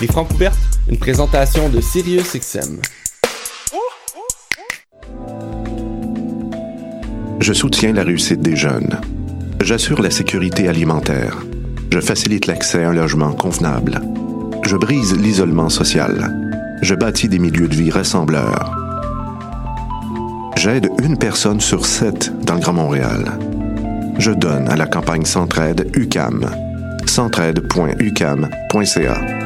Les Francs ouvertes, une présentation de SiriusXM. Je soutiens la réussite des jeunes. J'assure la sécurité alimentaire. Je facilite l'accès à un logement convenable. Je brise l'isolement social. Je bâtis des milieux de vie rassembleurs. J'aide une personne sur sept dans le Grand Montréal. Je donne à la campagne Centraide UCAM. centraide.ucam.ca.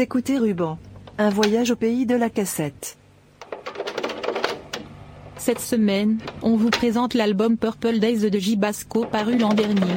Écoutez Ruban. Un voyage au pays de la cassette. Cette semaine, on vous présente l'album Purple Days de J Basco paru l'an dernier.